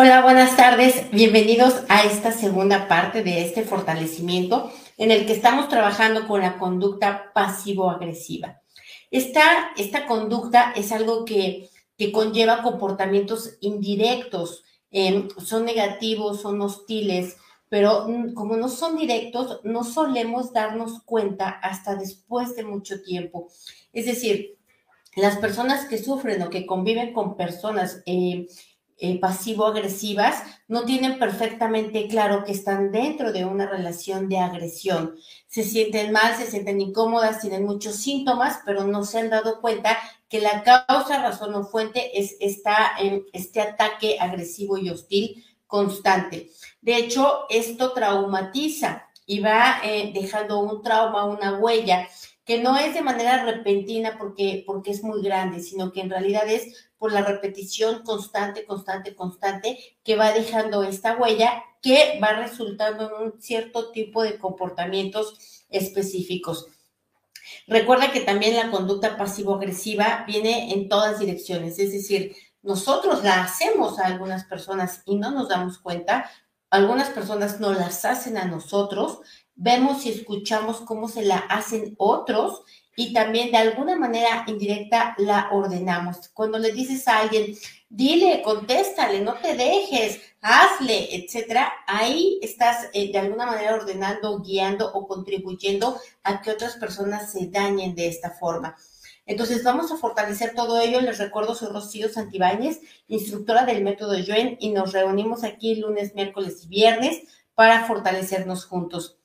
Hola, buenas tardes. Bienvenidos a esta segunda parte de este fortalecimiento en el que estamos trabajando con la conducta pasivo-agresiva. Esta, esta conducta es algo que, que conlleva comportamientos indirectos, eh, son negativos, son hostiles, pero como no son directos, no solemos darnos cuenta hasta después de mucho tiempo. Es decir, las personas que sufren o que conviven con personas eh, eh, pasivo-agresivas no tienen perfectamente claro que están dentro de una relación de agresión. Se sienten mal, se sienten incómodas, tienen muchos síntomas, pero no se han dado cuenta que la causa, razón o fuente es esta, este ataque agresivo y hostil constante. De hecho, esto traumatiza y va eh, dejando un trauma, una huella que no es de manera repentina porque, porque es muy grande, sino que en realidad es por la repetición constante, constante, constante, que va dejando esta huella que va resultando en un cierto tipo de comportamientos específicos. Recuerda que también la conducta pasivo-agresiva viene en todas direcciones, es decir, nosotros la hacemos a algunas personas y no nos damos cuenta, algunas personas no las hacen a nosotros, vemos y escuchamos cómo se la hacen otros y también de alguna manera indirecta la ordenamos. Cuando le dices a alguien, dile, contéstale, no te dejes, hazle, etcétera, ahí estás eh, de alguna manera ordenando, guiando o contribuyendo a que otras personas se dañen de esta forma. Entonces vamos a fortalecer todo ello. Les recuerdo, soy Rocío Santibáñez, instructora del método Yuen, y nos reunimos aquí lunes, miércoles y viernes para fortalecernos juntos.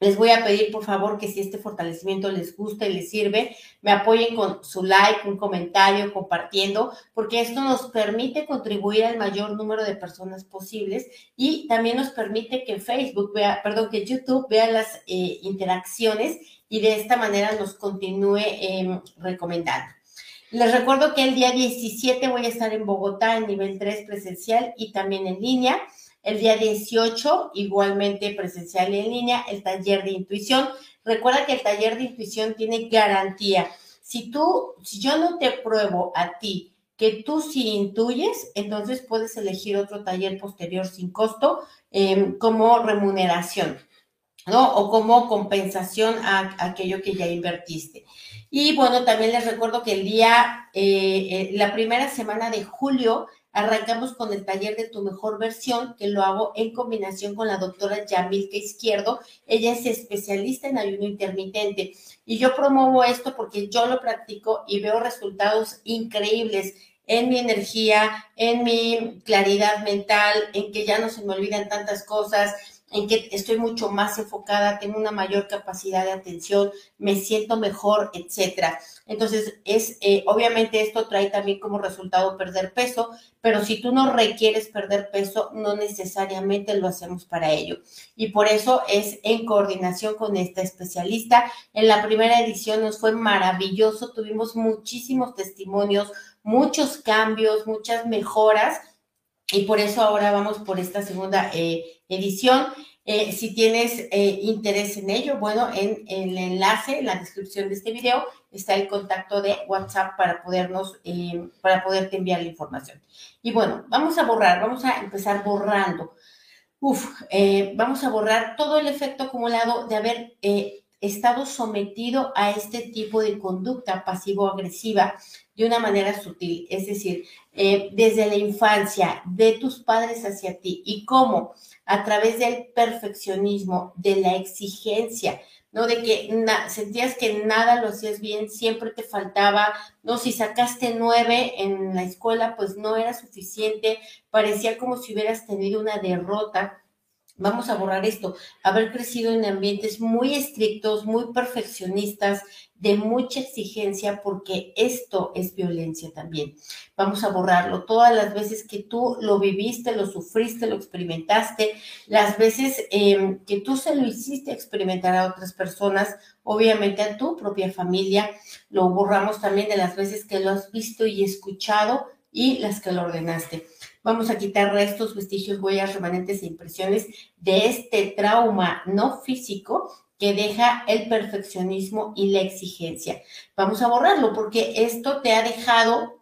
Les voy a pedir, por favor, que si este fortalecimiento les gusta y les sirve, me apoyen con su like, un comentario, compartiendo, porque esto nos permite contribuir al mayor número de personas posibles y también nos permite que Facebook vea, perdón, que YouTube vea las eh, interacciones y de esta manera nos continúe em, recomendando. Les recuerdo que el día 17 voy a estar en Bogotá en nivel 3 presencial y también en línea. El día 18, igualmente presencial y en línea, el taller de intuición. Recuerda que el taller de intuición tiene garantía. Si tú, si yo no te pruebo a ti que tú sí intuyes, entonces puedes elegir otro taller posterior sin costo em, como remuneración, ¿no? O como compensación a, aquello que ya invertiste. Y bueno, también les recuerdo que el día, eh, eh, la primera semana de julio, Arrancamos con el taller de tu mejor versión, que lo hago en combinación con la doctora Yamilka Izquierdo. Ella es especialista en ayuno intermitente y yo promuevo esto porque yo lo practico y veo resultados increíbles en mi energía, en mi claridad mental, en que ya no se me olvidan tantas cosas, en que estoy mucho más enfocada, tengo una mayor capacidad de atención, me siento mejor, etcétera. Entonces, es eh, obviamente esto trae también como resultado perder peso, pero si tú no requieres perder peso, no necesariamente lo hacemos para ello. Y por eso es en coordinación con esta especialista. En la primera edición nos fue maravilloso, tuvimos muchísimos testimonios, muchos cambios, muchas mejoras y por eso ahora vamos por esta segunda eh, edición. Eh, si tienes eh, interés en ello, bueno, en, el enlace, en la descripción de este video, está el contacto de WhatsApp para podernos, para poderte enviar la información. Y bueno, vamos a borrar, vamos a empezar borrando. Uf, vamos a borrar todo el efecto acumulado de haber estado sometido a este tipo de conducta pasivo-agresiva de una manera sutil, es decir, eh, desde la infancia, de tus padres hacia ti y cómo a través del perfeccionismo, de la exigencia, ¿no? De que sentías que nada lo hacías bien, siempre te faltaba, ¿no? Si sacaste nueve en la escuela, pues no era suficiente, parecía como si hubieras tenido una derrota vamos a borrar esto, haber crecido en ambientes muy estrictos, muy perfeccionistas, de mucha exigencia, porque esto es violencia también. Vamos a borrarlo. Todas las veces que tú lo viviste, lo sufriste, lo experimentaste, las veces em, que tú se lo hiciste experimentar a otras personas, obviamente a tu propia familia, lo borramos también de las veces que lo has visto y escuchado y las que lo ordenaste. Vamos a quitar restos, vestigios, huellas, remanentes e impresiones de este trauma no físico que deja el perfeccionismo y la exigencia. Vamos a borrarlo porque esto te ha dejado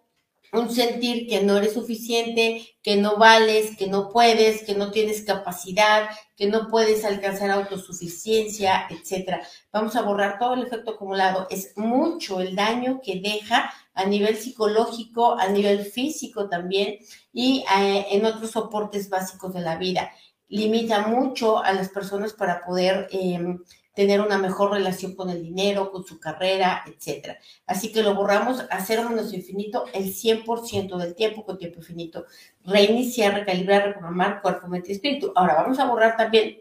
un sentir que no eres suficiente, que no vales, que no puedes, que no tienes capacidad, que no puedes alcanzar autosuficiencia, etcétera. Vamos a borrar todo el efecto acumulado. Es mucho el daño que deja a nivel psicológico, a nivel físico también y eh, en otros soportes básicos de la vida. Limita mucho a las personas para poder em, tener una mejor relación con el dinero, con su carrera, etcétera. Así que lo borramos a cero menos infinito el 100% del tiempo con tiempo infinito. Reiniciar, recalibrar, reprogramar cuerpo, mente y espíritu. Ahora vamos a borrar también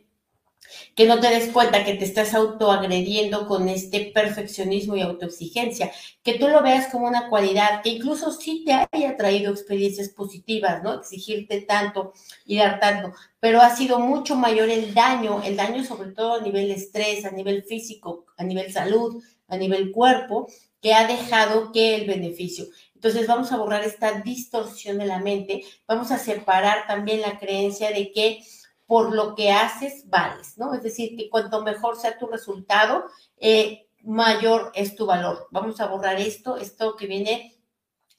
que no te des cuenta que te estás autoagrediendo con este perfeccionismo y autoexigencia, que tú lo veas como una cualidad, que incluso sí te haya traído experiencias positivas, ¿no? Exigirte tanto y dar tanto, pero ha sido mucho mayor el daño, el daño sobre todo a nivel estrés, a nivel físico, a nivel salud, a nivel cuerpo, que ha dejado que el beneficio. Entonces vamos a borrar esta distorsión de la mente, vamos a separar también la creencia de que por lo que haces, vales, ¿no? Es decir, que cuanto mejor sea tu resultado, eh, mayor es tu valor. Vamos a borrar esto, esto que viene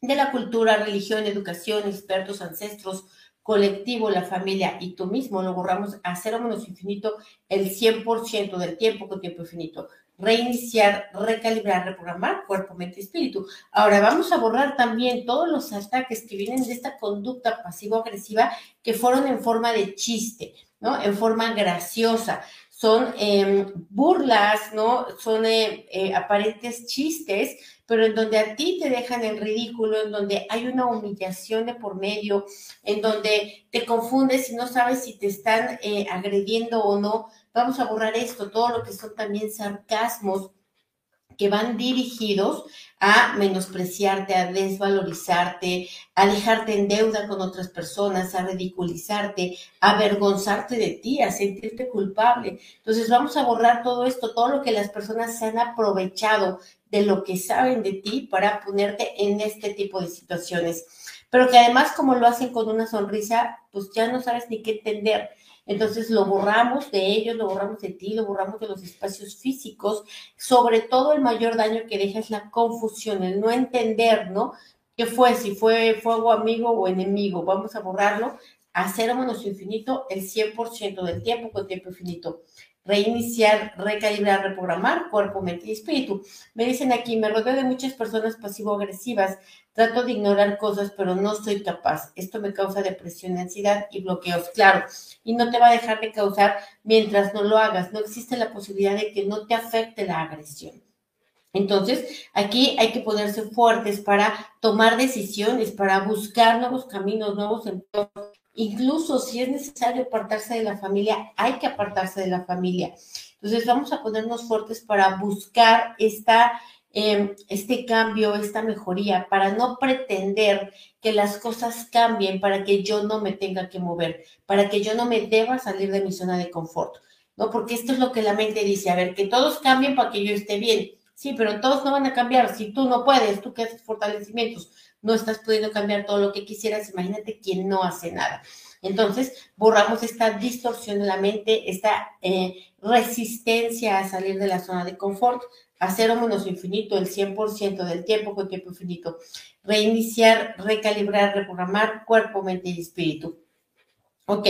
de la cultura, religión, educación, expertos, ancestros, colectivo, la familia y tú mismo, lo borramos a cero menos infinito el 100% del tiempo con tiempo infinito reiniciar, recalibrar, reprogramar cuerpo, mente y espíritu. Ahora vamos a borrar también todos los ataques que vienen de esta conducta pasivo-agresiva que fueron en forma de chiste, ¿no? En forma graciosa. Son em, burlas, ¿no? Son eh, eh, aparentes chistes, pero en donde a ti te dejan en ridículo, en donde hay una humillación de por medio, en donde te confundes y no sabes si te están eh, agrediendo o no Vamos a borrar esto, todo lo que son también sarcasmos que van dirigidos a menospreciarte, a desvalorizarte, a dejarte en deuda con otras personas, a ridiculizarte, a avergonzarte de ti, a sentirte culpable. Entonces vamos a borrar todo esto, todo lo que las personas se han aprovechado de lo que saben de ti para ponerte en este tipo de situaciones. Pero que además como lo hacen con una sonrisa, pues ya no sabes ni qué entender. Entonces lo borramos de ellos, lo borramos de ti, lo borramos de los espacios físicos. Sobre todo el mayor daño que deja es la confusión, el no entender, ¿no? ¿Qué fue? Si fue fuego amigo o enemigo. Vamos a borrarlo a menos infinito el 100% del tiempo con tiempo infinito reiniciar, recalibrar, reprogramar cuerpo, mente y espíritu. Me dicen aquí, me rodeo de muchas personas pasivo-agresivas, trato de ignorar cosas, pero no soy capaz. Esto me causa depresión, ansiedad y bloqueos, claro. Y no te va a dejar de causar mientras no lo hagas. No existe la posibilidad de que no te afecte la agresión. Entonces, aquí hay que ponerse fuertes para tomar decisiones, para buscar nuevos caminos, nuevos entornos, Incluso si es necesario apartarse de la familia, hay que apartarse de la familia. Entonces vamos a ponernos fuertes para buscar esta, em, este cambio, esta mejoría, para no pretender que las cosas cambien, para que yo no me tenga que mover, para que yo no me deba salir de mi zona de confort. ¿no? Porque esto es lo que la mente dice, a ver, que todos cambien para que yo esté bien. Sí, pero todos no van a cambiar. Si tú no puedes, tú que haces fortalecimientos, no estás pudiendo cambiar todo lo que quisieras, imagínate quién no hace nada. Entonces, borramos esta distorsión de la mente, esta eh, resistencia a salir de la zona de confort, a cero menos infinito el 100% del tiempo con tiempo infinito, reiniciar, recalibrar, reprogramar cuerpo, mente y espíritu. Ok,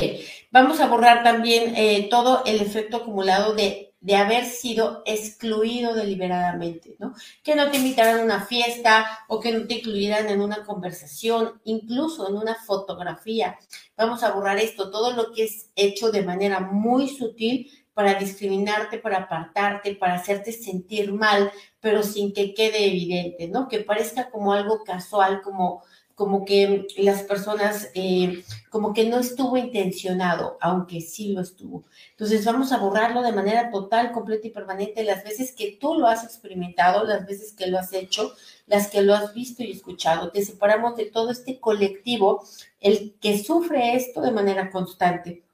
vamos a borrar también eh, todo el efecto acumulado de de haber sido excluido deliberadamente, ¿no? Que no te invitaran a una fiesta o que no te incluyeran en una conversación, incluso en una fotografía. Vamos a borrar esto, todo lo que es hecho de manera muy sutil para discriminarte, para apartarte, para hacerte sentir mal, pero sin que quede evidente, ¿no? Que parezca como algo casual, como como que las personas, eh, como que no estuvo intencionado, aunque sí lo estuvo. Entonces vamos a borrarlo de manera total, completa y permanente las veces que tú lo has experimentado, las veces que lo has hecho, las que lo has visto y escuchado. Te separamos de todo este colectivo, el que sufre esto de manera constante.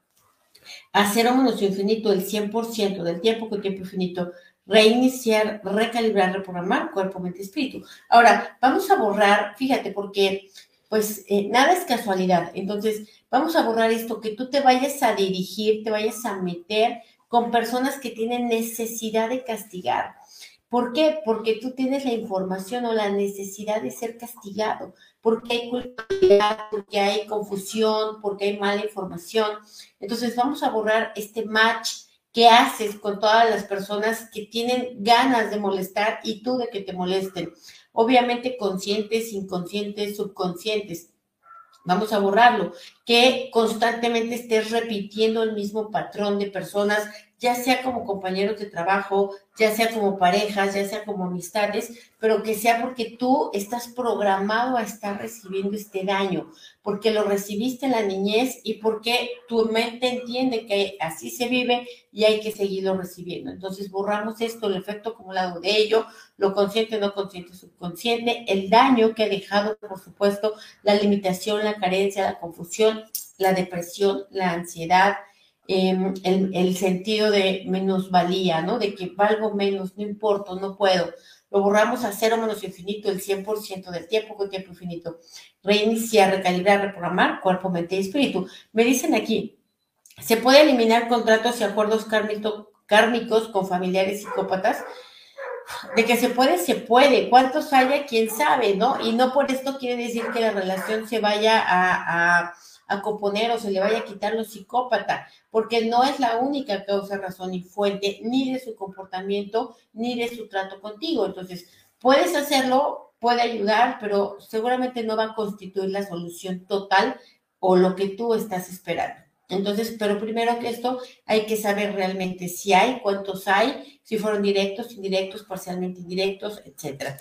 A cero menos infinito, el 100% del tiempo con tiempo infinito, reiniciar, recalibrar, reprogramar cuerpo, mente, espíritu. Ahora, vamos a borrar, fíjate, porque pues eh, nada es casualidad. Entonces, vamos a borrar esto, que tú te vayas a dirigir, te vayas a meter con personas que tienen necesidad de castigar. ¿Por qué? Porque tú tienes la información o la necesidad de ser castigado, porque hay culpabilidad, porque hay confusión, porque hay mala información. Entonces vamos a borrar este match que haces con todas las personas que tienen ganas de molestar y tú de que te molesten. Obviamente conscientes, inconscientes, subconscientes vamos a borrarlo, que constantemente estés repitiendo el mismo patrón de personas ya sea como compañeros de trabajo, ya sea como parejas, ya sea como amistades, pero que sea porque tú estás programado a estar recibiendo este daño, porque lo recibiste en la niñez y porque tu mente entiende que así se vive y hay que seguirlo recibiendo. Entonces borramos esto, el efecto acumulado de ello, lo consciente, no consciente, subconsciente, el daño que ha dejado, por supuesto, la limitación, la carencia, la confusión, la depresión, la ansiedad, Em, el, sentido de menosvalía, ¿no? De que valgo menos, no importa, no puedo. Lo borramos a cero menos infinito el 100% del tiempo con tiempo infinito. Reiniciar, recalibrar, reprogramar cuerpo, mente y espíritu. Me dicen aquí, ¿se puede eliminar contratos y acuerdos kármicos con familiares psicópatas? De que se puede, se puede. ¿Cuántos haya? ¿Quién sabe? ¿No? Y no por esto quiere decir que la relación se vaya a componer o se le vaya a quitar lo psicópata, porque no es la única causa, razón y fuente ni de su comportamiento ni de su trato contigo. Entonces, puedes hacerlo, puede ayudar, pero seguramente no va a constituir la solución total o lo que tú estás esperando. Entonces, pero primero que esto, hay que saber realmente si hay, cuántos hay, si fueron directos, indirectos, parcialmente indirectos, etcétera.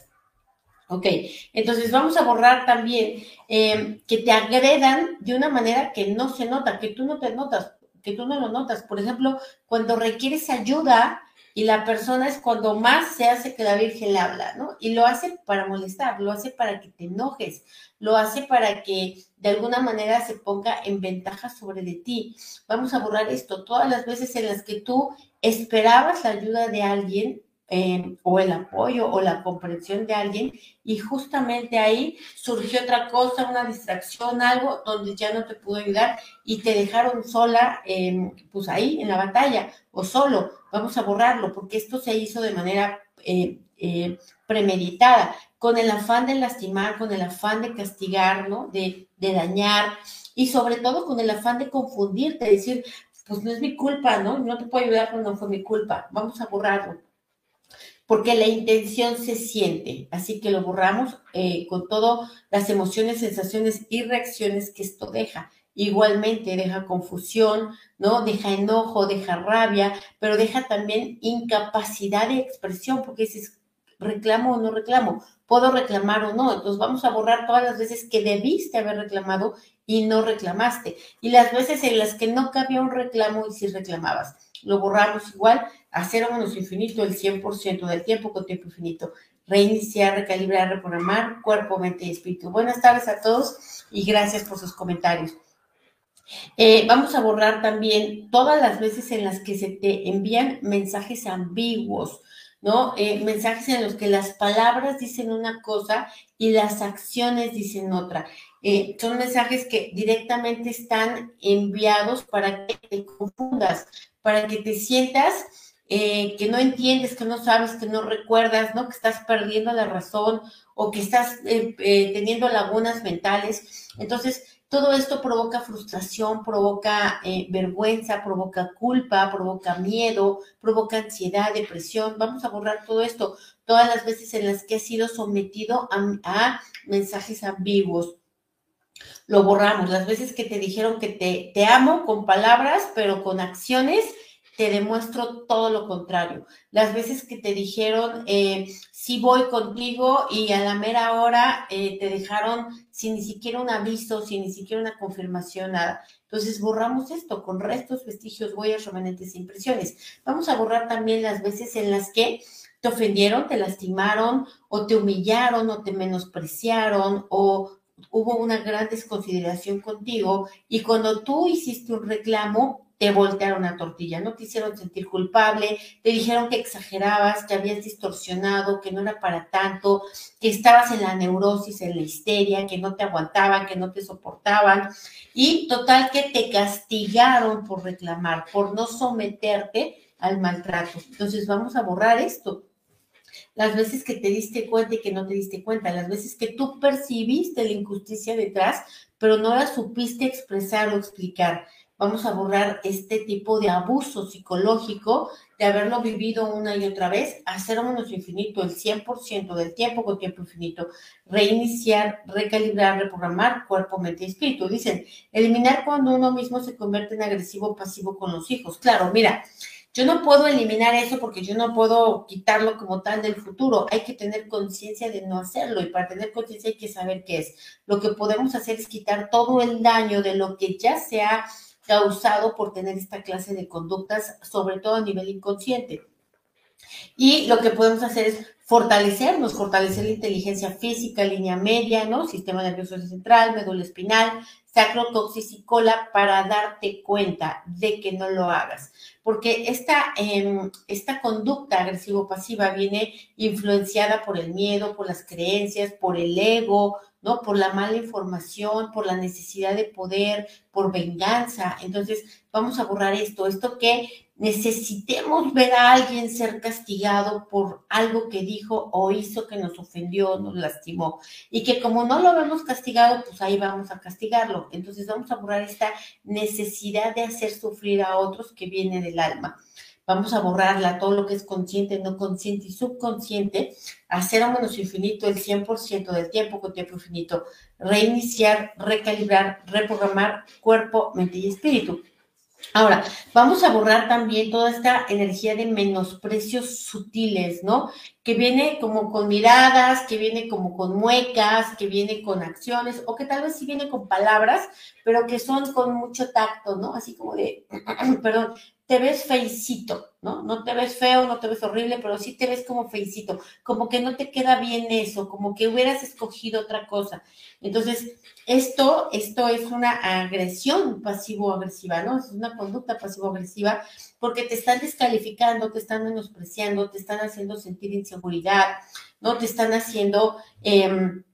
Ok, entonces vamos a borrar también em, que te agredan de una manera que no se nota, que tú no te notas, que tú no lo notas. Por ejemplo, cuando requieres ayuda y la persona es cuando más se hace que la Virgen le habla, ¿no? Y lo hace para molestar, lo hace para que te enojes, lo hace para que de alguna manera se ponga en ventaja sobre de ti. Vamos a borrar esto. Todas las veces en las que tú esperabas la ayuda de alguien, Em, o el apoyo o la comprensión de alguien y justamente ahí surgió otra cosa, una distracción, algo donde ya no te pudo ayudar y te dejaron sola, pues ahí en la batalla o solo. Vamos a borrarlo porque esto se hizo de manera eh, eh, premeditada, con el afán de lastimar, con el afán de castigar, ¿no? De, de dañar y sobre todo con el afán de confundirte, decir, pues no es mi culpa, ¿no? No te puedo ayudar cuando no fue mi culpa. Vamos a borrarlo porque la intención se siente, así que lo borramos eh, con todas las emociones, sensaciones y reacciones que esto deja. Igualmente deja confusión, ¿no? Deja enojo, deja rabia, pero deja también incapacidad de expresión, porque dices, reclamo o no reclamo, puedo reclamar o no. Entonces vamos a borrar todas las veces que debiste haber reclamado y no reclamaste. Y las veces en las que no cabía un reclamo y sí reclamabas. Lo borramos igual a cero menos infinito el 100% del tiempo con tiempo infinito. Reiniciar, recalibrar, reprogramar cuerpo, mente y espíritu. Buenas tardes a todos y gracias por sus comentarios. Eh, vamos a borrar también todas las veces en las que se te envían mensajes ambiguos, ¿no? Eh, mensajes en los que las palabras dicen una cosa y las acciones dicen otra. Eh, son mensajes que directamente están enviados para que te confundas, para que te sientas eh, que no entiendes, que no sabes, que no recuerdas, ¿no? Que estás perdiendo la razón o que estás eh, eh, teniendo lagunas mentales. Entonces, todo esto provoca frustración, provoca vergüenza, provoca culpa, provoca miedo, provoca ansiedad, depresión. Vamos a borrar todo esto todas las veces en las que has sido sometido a, mensajes ambiguos. Lo borramos. Las veces que te dijeron que te, te amo con palabras, pero con acciones te demuestro todo lo contrario. Las veces que te dijeron, eh, sí voy contigo y a la mera hora eh, te dejaron sin ni siquiera un aviso, sin ni siquiera una confirmación, nada. Entonces borramos esto con restos, vestigios, huellas, remanentes e impresiones. Vamos a borrar también las veces en las que te ofendieron, te lastimaron o te humillaron o te menospreciaron o hubo una gran desconsideración contigo y cuando tú hiciste un reclamo, te voltearon la tortilla, no te hicieron sentir culpable, te dijeron que exagerabas, que habías distorsionado, que no era para tanto, que estabas en la neurosis, en la histeria, que no te aguantaban, que no te soportaban. Y total que te castigaron por reclamar, por no someterte al maltrato. Entonces vamos a borrar esto. Las veces que te diste cuenta y que no te diste cuenta, las veces que tú percibiste la injusticia detrás, pero no la supiste expresar o explicar. Vamos a borrar este tipo de abuso psicológico de haberlo vivido una y otra vez, hacer menos infinito el 100% del tiempo con tiempo infinito, reiniciar, recalibrar, reprogramar cuerpo, mente y espíritu. Dicen, eliminar cuando uno mismo se convierte en agresivo pasivo con los hijos. Claro, mira, yo no puedo eliminar eso porque yo no puedo quitarlo como tal del futuro. Hay que tener conciencia de no hacerlo y para tener conciencia hay que saber qué es. Lo que podemos hacer es quitar todo el daño de lo que ya se ha causado por tener esta clase de conductas, sobre todo a nivel inconsciente. Y lo que podemos hacer es fortalecernos, fortalecer la inteligencia física, línea media, ¿no? Sistema nervioso central, médula espinal, sacro, coxis y cola para darte cuenta de que no lo hagas. Porque esta, em, esta conducta agresivo-pasiva viene influenciada por el miedo, por las creencias, por el ego, ¿no? Por la mala información, por la necesidad de poder, por venganza. Entonces, vamos a borrar esto, esto que necesitemos ver a alguien ser castigado por algo que dijo o hizo que nos ofendió, nos lastimó. Y que como no lo vemos castigado, pues ahí vamos a castigarlo. Entonces, vamos a borrar esta necesidad de hacer sufrir a otros que viene del alma vamos a borrarla, todo lo que es consciente, no consciente y subconsciente, hacer a menos infinito el 100% del tiempo con tiempo infinito, reiniciar, recalibrar, reprogramar cuerpo, mente y espíritu. Ahora, vamos a borrar también toda esta energía de menosprecios sutiles, ¿no? Que viene como con miradas, que viene como con muecas, que viene con acciones, o que tal vez sí viene con palabras, pero que son con mucho tacto, ¿no? Así como de, perdón, te ves feicito, ¿no? No te ves feo, no te ves horrible, pero sí te ves como feicito, como que no te queda bien eso, como que hubieras escogido otra cosa. Entonces, esto, esto es una agresión pasivo-agresiva, ¿no? Es una conducta pasivo-agresiva porque te están descalificando, te están menospreciando, te están haciendo sentir inseguridad, ¿no? Te están haciendo em,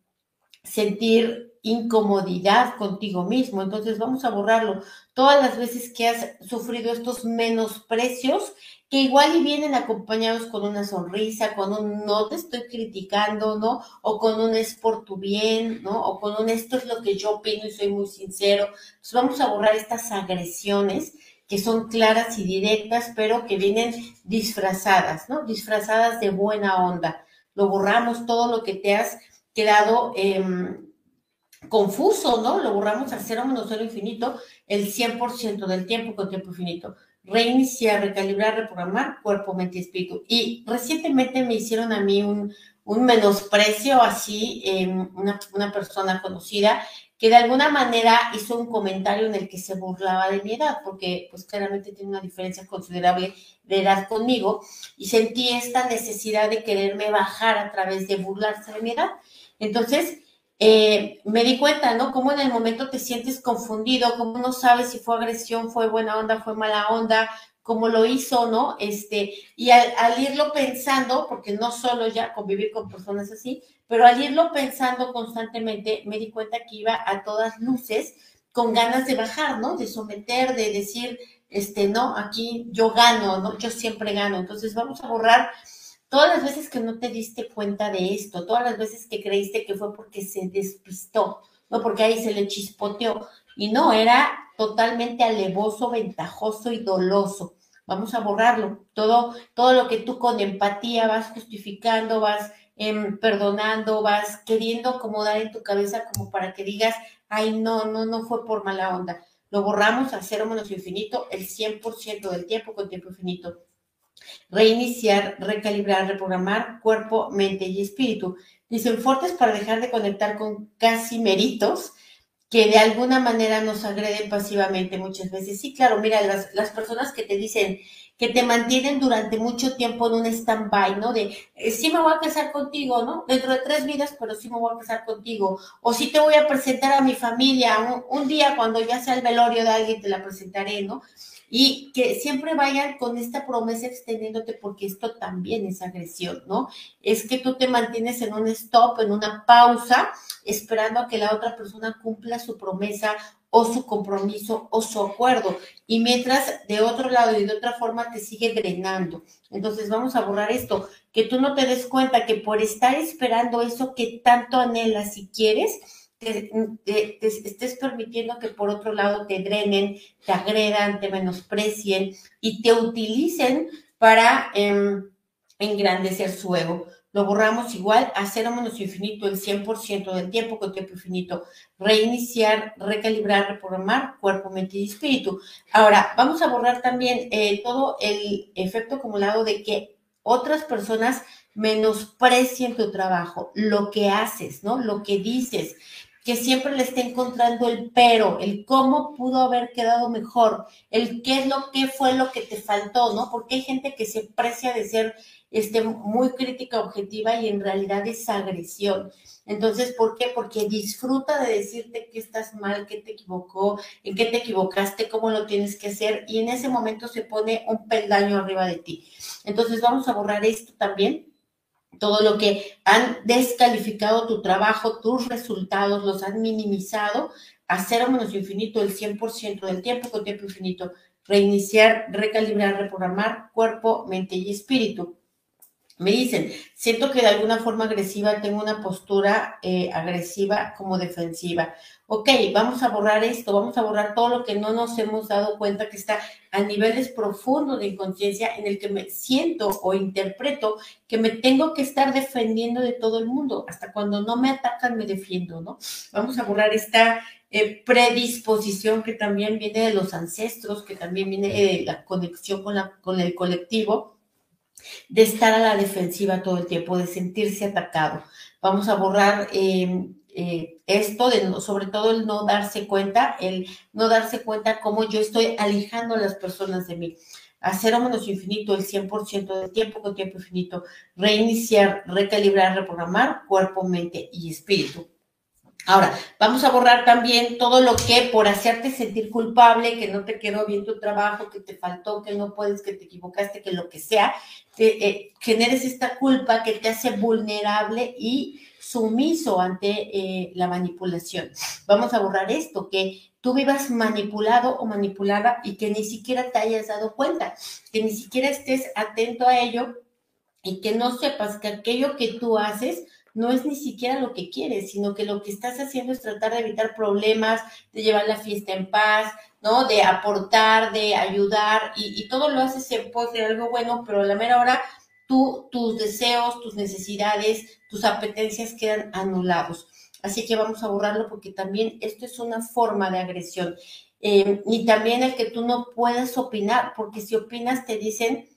sentir incomodidad contigo mismo. Entonces vamos a borrarlo. Todas las veces que has sufrido estos menosprecios, que igual y vienen acompañados con una sonrisa, con un no te estoy criticando, ¿no? O con un es por tu bien, ¿no? O con un esto es lo que yo opino y soy muy sincero. Entonces vamos a borrar estas agresiones que son claras y directas, pero que vienen disfrazadas, ¿no? Disfrazadas de buena onda. Lo borramos todo lo que te has quedado eh, confuso, ¿no? Lo borramos a cero menos cero infinito el 100% del tiempo con tiempo infinito. Reiniciar, recalibrar, reprogramar cuerpo, mente y espíritu. Y recientemente me hicieron a mí un, un menosprecio así, una, una persona conocida que de alguna manera hizo un comentario en el que se burlaba de mi edad, porque pues claramente tiene una diferencia considerable de edad conmigo, y sentí esta necesidad de quererme bajar a través de burlarse de mi edad. Entonces, eh, me di cuenta, ¿no? Cómo en el momento te sientes confundido, cómo no sabes si fue agresión, fue buena onda, fue mala onda, cómo lo hizo, ¿no? Este, y al, irlo pensando, porque no solo ya convivir con personas así, pero al irlo pensando constantemente, me di cuenta que iba a todas luces con ganas de bajar, ¿no? De someter, de decir, este, no, aquí yo gano, ¿no? Yo siempre gano. Entonces vamos a borrar Todas las veces que no te diste cuenta de esto, todas las veces que creíste que fue porque se despistó, no porque ahí se le chispoteó, y no, era totalmente alevoso, ventajoso y doloso. Vamos a borrarlo. Todo, todo lo que tú con empatía vas justificando, vas em, perdonando, vas queriendo acomodar en tu cabeza como para que digas, ay, no, no, no fue por mala onda. Lo borramos a cero menos infinito el 100% del tiempo con tiempo infinito reiniciar, recalibrar, reprogramar cuerpo, mente y espíritu. Dicen fuertes para dejar de conectar con casi meritos que de alguna manera nos agreden pasivamente muchas veces. Sí, claro, mira, las, las personas que te dicen que te mantienen durante mucho tiempo en un stand-by, ¿no? De, eh, sí me voy a casar contigo, ¿no? Dentro de tres vidas, pero sí me voy a casar contigo. O sí te voy a presentar a mi familia un, un día cuando ya sea el velorio de alguien, te la presentaré, ¿no? Y que siempre vayan con esta promesa extendiéndote porque esto también es agresión, ¿no? Es que tú te mantienes en un stop, en una pausa, esperando a que la otra persona cumpla su promesa o su compromiso o su acuerdo. Y mientras de otro lado y de otra forma te sigue drenando. Entonces vamos a borrar esto, que tú no te des cuenta que por estar esperando eso que tanto anhelas y quieres, te, estés permitiendo que por otro lado te drenen, te agredan, te menosprecien y te utilicen para em, engrandecer su ego lo borramos igual a menos infinito el 100% del tiempo con tiempo infinito. Reiniciar, recalibrar, reprogramar cuerpo, mente y espíritu. Ahora, vamos a borrar también eh, todo el efecto acumulado de que otras personas menosprecien tu trabajo, lo que haces, ¿no? Lo que dices, que siempre le esté encontrando el pero, el cómo pudo haber quedado mejor, el qué es lo que fue lo que te faltó, ¿no? Porque hay gente que se precia de ser este, muy crítica objetiva y en realidad es agresión. Entonces, ¿por qué? Porque disfruta de decirte que estás mal, que te equivocó, en qué te equivocaste, cómo lo tienes que hacer y en ese momento se pone un peldaño arriba de ti. Entonces, vamos a borrar esto también. Todo lo que han descalificado tu trabajo, tus resultados, los han minimizado a cero menos infinito el 100% del tiempo con tiempo infinito. Reiniciar, recalibrar, reprogramar cuerpo, mente y espíritu. Me dicen, siento que de alguna forma agresiva tengo una postura eh, agresiva como defensiva. Ok, vamos a borrar esto, vamos a borrar todo lo que no nos hemos dado cuenta que está a niveles profundos de inconsciencia en el que me siento o interpreto que me tengo que estar defendiendo de todo el mundo. Hasta cuando no me atacan, me defiendo, ¿no? Vamos a borrar esta eh, predisposición que también viene de los ancestros, que también viene de la conexión con, la, con el colectivo de estar a la defensiva todo el tiempo, de sentirse atacado. Vamos a borrar em, eh, esto, de, sobre todo el no darse cuenta, el no darse cuenta cómo yo estoy alejando a las personas de mí. A cero menos infinito, el 100% del tiempo con tiempo infinito. Reiniciar, recalibrar, reprogramar cuerpo, mente y espíritu. Ahora, vamos a borrar también todo lo que por hacerte sentir culpable, que no te quedó bien tu trabajo, que te faltó, que no puedes, que te equivocaste, que lo que sea, eh, generes esta culpa que te hace vulnerable y sumiso ante eh, la manipulación. Vamos a borrar esto, que tú vivas manipulado o manipulada y que ni siquiera te hayas dado cuenta, que ni siquiera estés atento a ello y que no sepas que aquello que tú haces no es ni siquiera lo que quieres, sino que lo que estás haciendo es tratar de evitar problemas, de llevar la fiesta en paz, ¿no? De aportar, de ayudar, y, todo lo haces en pos de algo bueno, pero a la mera hora tú, tus deseos, tus necesidades, tus apetencias quedan anulados. Así que vamos a borrarlo porque también esto es una forma de agresión. Eh, y también el que tú no puedes opinar, porque si opinas te dicen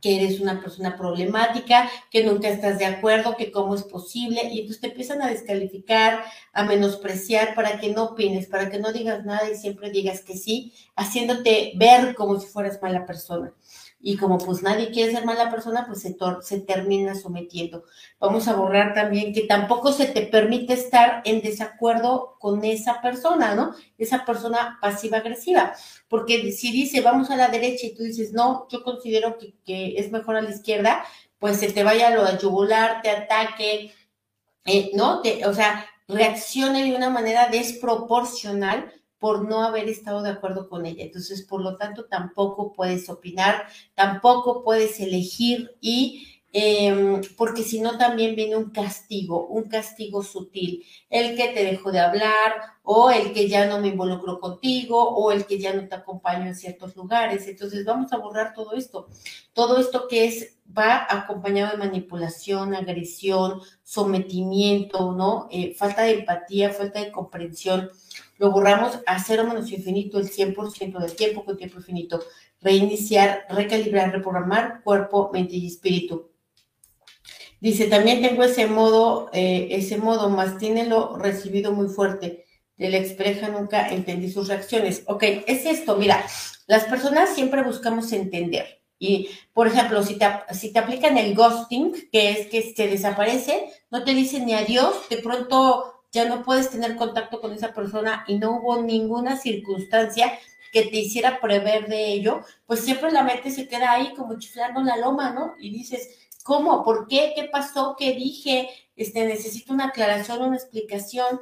que eres una persona problemática, que nunca estás de acuerdo, que cómo es posible, y entonces te empiezan a descalificar, a menospreciar para que no opines, para que no digas nada y siempre digas que sí, haciéndote ver como si fueras mala persona y como pues nadie quiere ser mala persona, pues se, se, termina sometiendo. Vamos a borrar también que tampoco se te permite estar en desacuerdo con esa persona, ¿no? Esa persona pasiva-agresiva, porque si dice vamos a la derecha y tú dices no, yo considero que, que es mejor a la izquierda, pues se te vaya a lo a yugular, te ataque, eh, ¿no? Te, o sea, reaccione de una manera desproporcional por no haber estado de acuerdo con ella. Entonces, por lo tanto, tampoco puedes opinar, tampoco puedes elegir y em, porque si no también viene un castigo, un castigo sutil, el que te dejó de hablar o el que ya no me involucró contigo o el que ya no te acompaño en ciertos lugares. Entonces vamos a borrar todo esto, todo esto que es va acompañado de manipulación, agresión, sometimiento, ¿no? Eh, falta de empatía, falta de comprensión lo borramos a cero menos infinito el 100% del tiempo con tiempo infinito. Reiniciar, recalibrar, reprogramar cuerpo, mente y espíritu. Dice, también tengo ese modo, eh, ese modo, más tiene lo recibido muy fuerte. De la expresa nunca entendí sus reacciones. Ok, es esto, mira, las personas siempre buscamos entender. Y, por ejemplo, si te, si te aplican el ghosting, que es que se desaparece, no te dicen ni adiós, de pronto ya no puedes tener contacto con esa persona y no hubo ninguna circunstancia que te hiciera prever de ello, pues siempre la mente se queda ahí como chiflando la loma, ¿no? Y dices, ¿cómo? ¿Por qué? ¿Qué pasó? ¿Qué dije? Este, necesito una aclaración, una explicación.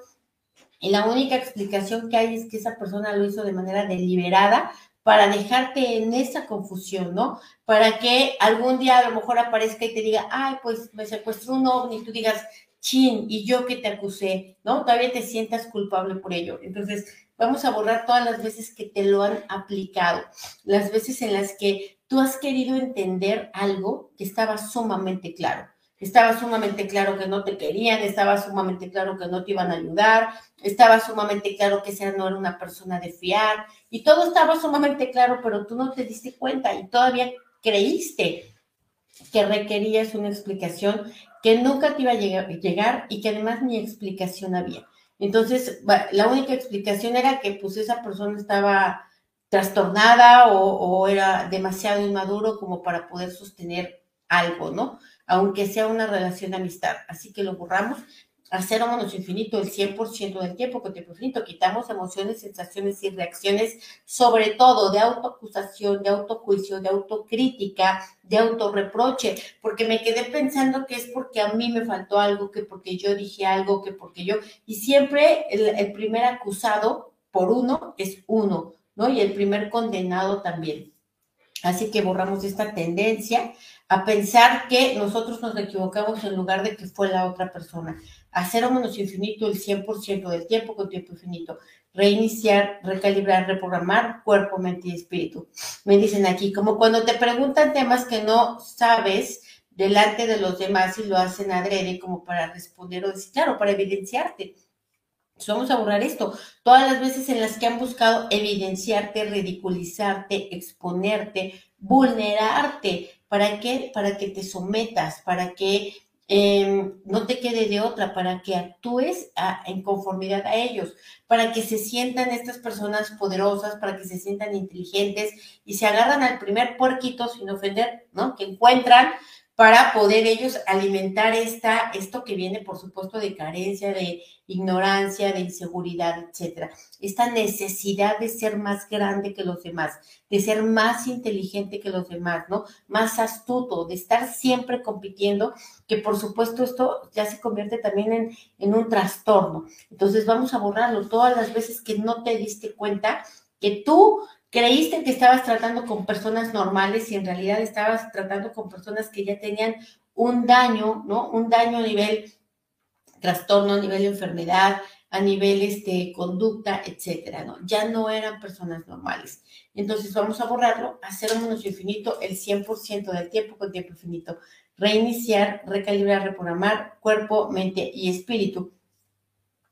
Y la única explicación que hay es que esa persona lo hizo de manera deliberada para dejarte en esa confusión, ¿no? Para que algún día a lo mejor aparezca y te diga, ay, pues me secuestró un ovni, y tú digas, chin, y yo que te acusé, ¿no? Todavía te sientas culpable por ello. Entonces, vamos a borrar todas las veces que te lo han aplicado, las veces en las que tú has querido entender algo que estaba sumamente claro. Estaba sumamente claro que no te querían, estaba sumamente claro que no te iban a ayudar, estaba sumamente claro que esa no era una persona de fiar, y todo estaba sumamente claro, pero tú no te diste cuenta y todavía creíste que requerías una explicación que nunca te iba a llegar, y que además ni explicación había. Entonces, la única explicación era que pues esa persona estaba trastornada o, o era demasiado inmaduro como para poder sostener algo, ¿no? aunque sea una relación de amistad. Así que lo borramos a cero menos infinito el 100% del tiempo con tiempo infinito. Quitamos emociones, sensaciones y reacciones, sobre todo de autoacusación, de autojuicio, de autocrítica, de autorreproche, porque me quedé pensando que es porque a mí me faltó algo, que porque yo dije algo, que porque yo... Y siempre el, el primer acusado por uno es uno, ¿no? Y el primer condenado también. Así que borramos esta tendencia a pensar que nosotros nos equivocamos en lugar de que fue la otra persona. Hacer o menos infinito el 100% del tiempo con tiempo infinito. Reiniciar, recalibrar, reprogramar cuerpo, mente y espíritu. Me dicen aquí, como cuando te preguntan temas que no sabes delante de los demás y lo hacen adrede como para responder o decir, claro, para evidenciarte. vamos a borrar esto. Todas las veces en las que han buscado evidenciarte, ridiculizarte, exponerte, vulnerarte, ¿Para qué? Para que te sometas, para que em, no te quede de otra, para que actúes en conformidad a ellos, para que se sientan estas personas poderosas, para que se sientan inteligentes y se agarran al primer puerquito sin ofender, ¿no? Que encuentran para poder ellos alimentar esta, esto que viene, por supuesto, de carencia, de ignorancia, de inseguridad, etcétera. Esta necesidad de ser más grande que los demás, de ser más inteligente que los demás, ¿no? Más astuto, de estar siempre compitiendo, que por supuesto esto ya se convierte también en, en un trastorno. Entonces vamos a borrarlo todas las veces que no te diste cuenta que tú creíste que estabas tratando con personas normales y en realidad estabas tratando con personas que ya tenían un daño, ¿no? Un daño a nivel trastorno, a nivel enfermedad, a nivel este, conducta, etcétera, ¿no? Ya no eran personas normales. Entonces vamos a borrarlo, hacer menos infinito el 100% del tiempo con tiempo infinito. Reiniciar, recalibrar, reprogramar cuerpo, mente y espíritu.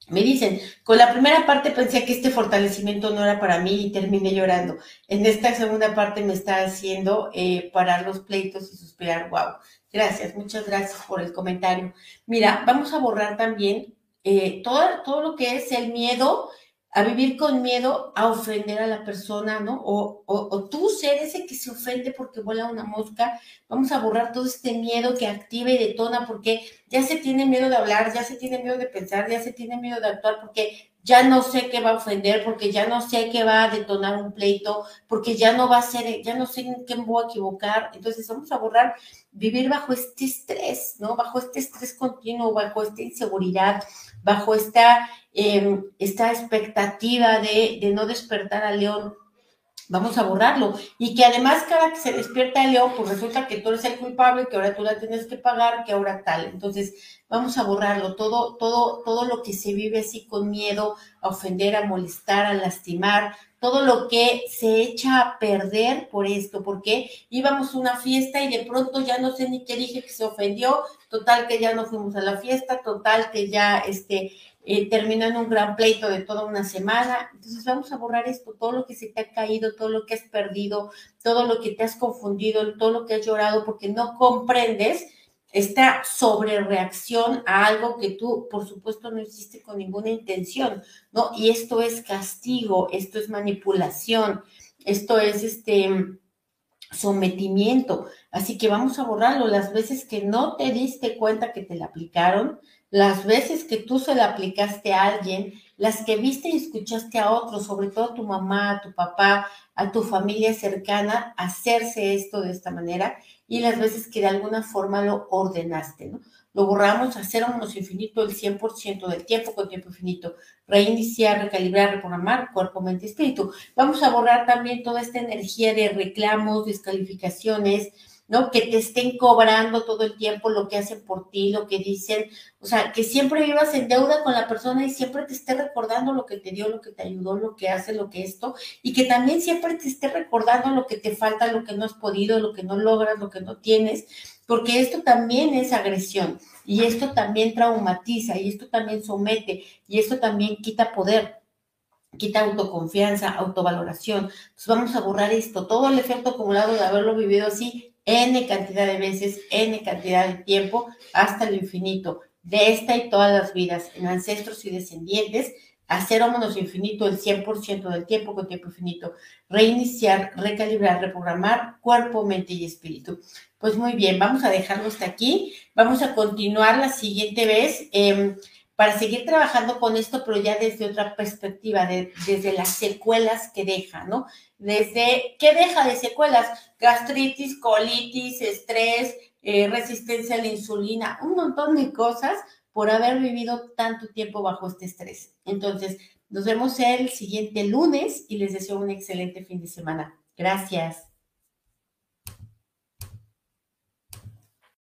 Me dicen, con la primera parte pensé que este fortalecimiento no era para mí y terminé llorando. En esta segunda parte me está haciendo eh, parar los pleitos y suspirar. Wow. Gracias, muchas gracias por el comentario. Mira, vamos a borrar también eh, todo, todo lo que es el miedo a vivir con miedo a ofender a la persona, ¿no? O, tú ser ese que se ofende porque vuela una mosca. Vamos a borrar todo este miedo que activa y detona porque ya se tiene miedo de hablar, ya se tiene miedo de pensar, ya se tiene miedo de actuar porque ya no sé qué va a ofender, porque ya no sé qué va a detonar un pleito, porque ya no va a ser, ya no sé en qué me voy a equivocar. Entonces vamos a borrar vivir bajo este estrés, ¿no? Bajo este estrés continuo, bajo esta inseguridad, bajo esta Em, esta expectativa de, de, no despertar al león, vamos a borrarlo. Y que además cada que se despierta león, pues resulta que tú eres el culpable, que ahora tú la tienes que pagar, que ahora tal. Entonces, vamos a borrarlo. Todo, todo, todo lo que se vive así con miedo a ofender, a molestar, a lastimar, todo lo que se echa a perder por esto, porque íbamos a una fiesta y de pronto ya no sé ni qué dije que se ofendió, total que ya no fuimos a la fiesta, total que ya este eh, terminó en un gran pleito de toda una semana. Entonces vamos a borrar esto, todo lo que se te ha caído, todo lo que has perdido, todo lo que te has confundido, todo lo que has llorado, porque no comprendes esta sobrereacción a algo que tú, por supuesto, no hiciste con ninguna intención, ¿no? Y esto es castigo, esto es manipulación, esto es este sometimiento. Así que vamos a borrarlo las veces que no te diste cuenta que te la aplicaron, las veces que tú se la aplicaste a alguien las que viste y escuchaste a otros, sobre todo a tu mamá, a tu papá, a tu familia cercana, hacerse esto de esta manera y las veces que de alguna forma lo ordenaste, ¿no? Lo borramos a cero menos infinito el 100% del tiempo con tiempo infinito. Reiniciar, recalibrar, reprogramar cuerpo, mente, espíritu. Vamos a borrar también toda esta energía de reclamos, descalificaciones, ¿no? Que te estén cobrando todo el tiempo lo que hacen por ti, lo que dicen, o sea, que siempre vivas en deuda con la persona y siempre te esté recordando lo que te dio, lo que te ayudó, lo que hace, lo que esto, y que también siempre te esté recordando lo que te falta, lo que no has podido, lo que no logras, lo que no tienes, porque esto también es agresión y esto también traumatiza y esto también somete y esto también quita poder quita autoconfianza, autovaloración. Entonces vamos a borrar esto, todo el efecto acumulado de haberlo vivido así N cantidad de veces, N cantidad de tiempo, hasta el infinito, de esta y todas las vidas, en ancestros y descendientes, hacer menos infinito el 100% del tiempo con tiempo infinito, reiniciar, recalibrar, reprogramar cuerpo, mente y espíritu. Pues muy bien, vamos a dejarlo hasta aquí. Vamos a continuar la siguiente vez. Eh, para seguir trabajando con esto, pero ya desde otra perspectiva, desde las secuelas que deja, ¿no? Desde, ¿qué deja de secuelas? Gastritis, colitis, estrés, eh, resistencia a la insulina, un montón de cosas por haber vivido tanto tiempo bajo este estrés. Entonces, nos vemos el siguiente lunes y les deseo un excelente fin de semana. Gracias.